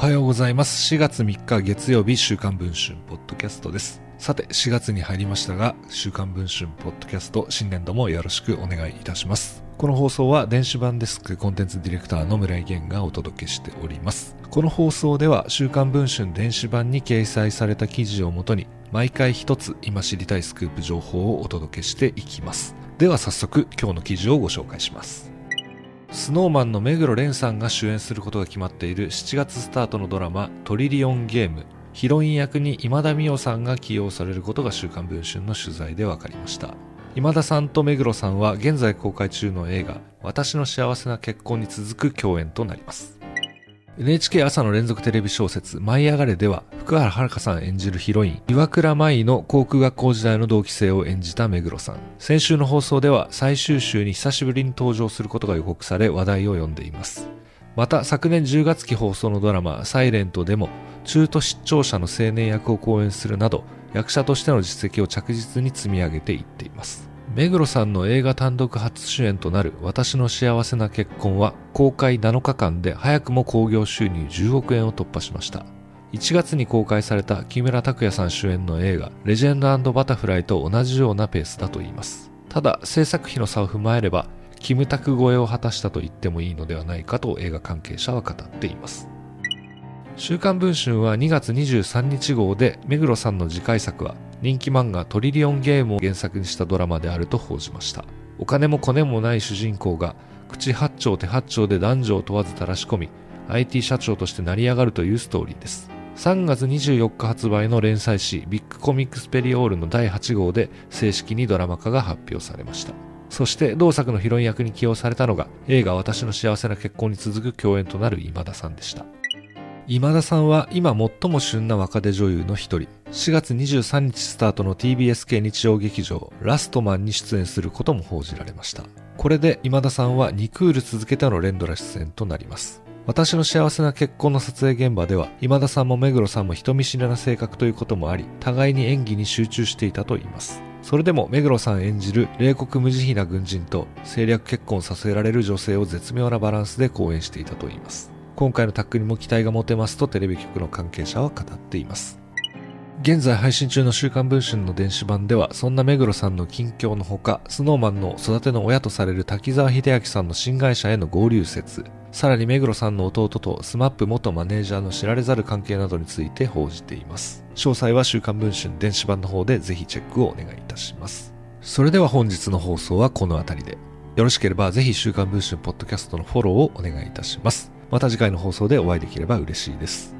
おはようございます。4月3日月曜日、週刊文春ポッドキャストです。さて、4月に入りましたが、週刊文春ポッドキャスト新年度もよろしくお願いいたします。この放送は電子版デスクコンテンツディレクターの村井源がお届けしております。この放送では週刊文春電子版に掲載された記事をもとに毎回一つ今知りたいスクープ情報をお届けしていきます。では早速今日の記事をご紹介します。スノーマンの目黒蓮さんが主演することが決まっている7月スタートのドラマトリリオンゲーム。ヒロイン役に今田美桜さんが起用されることが週刊文春の取材で分かりました。今田さんと目黒さんは現在公開中の映画私の幸せな結婚に続く共演となります。NHK 朝の連続テレビ小説「舞い上がれ」では福原遥さん演じるヒロイン岩倉舞の航空学校時代の同期生を演じた目黒さん。先週の放送では最終週に久しぶりに登場することが予告され話題を呼んでいます。また昨年10月期放送のドラマ「サイレントでも中途失調者の青年役を講演するなど役者としての実績を着実に積み上げていっています。目黒さんの映画単独初主演となる私の幸せな結婚は公開7日間で早くも興行収入10億円を突破しました。1月に公開された木村拓哉さん主演の映画レジェンドバタフライと同じようなペースだと言います。ただ制作費の差を踏まえればキムタク超えを果たしたと言ってもいいのではないかと映画関係者は語っています。週刊文春は2月23日号で目黒さんの次回作は人気漫画トリリオンゲームを原作にしたドラマであると報じました。お金もコネもない主人公が口八丁手八丁で男女を問わず垂らし込み IT 社長として成り上がるというストーリーです。3月24日発売の連載誌ビッグコミックスペリオールの第8号で正式にドラマ化が発表されました。そして同作のヒロイン役に起用されたのが映画私の幸せな結婚に続く共演となる今田さんでした。今田さんは今最も旬な若手女優の一人。4月23日スタートの TBS 系日曜劇場ラストマンに出演することも報じられました。これで今田さんは2クール続けての連ドラ出演となります。私の幸せな結婚の撮影現場では今田さんも目黒さんも人見知りな性格ということもあり互いに演技に集中していたといいますそれでも目黒さん演じる冷酷無慈悲な軍人と政略結婚させられる女性を絶妙なバランスで講演していたといいます今回のタッグにも期待が持てますとテレビ局の関係者は語っています。現在配信中の週刊文春の電子版では、そんな目黒さんの近況のほか、 Snow Man の育ての親とされる滝沢秀明さんの新会社への合流説、さらに目黒さんの弟と SMAP 元マネージャーの知られざる関係などについて報じています。詳細は週刊文春電子版の方でぜひチェックをお願いいたします。それでは本日の放送はこの辺りで。よろしければぜひ週刊文春ポッドキャストのフォローをお願いいたします。また次回の放送でお会いできれば嬉しいです。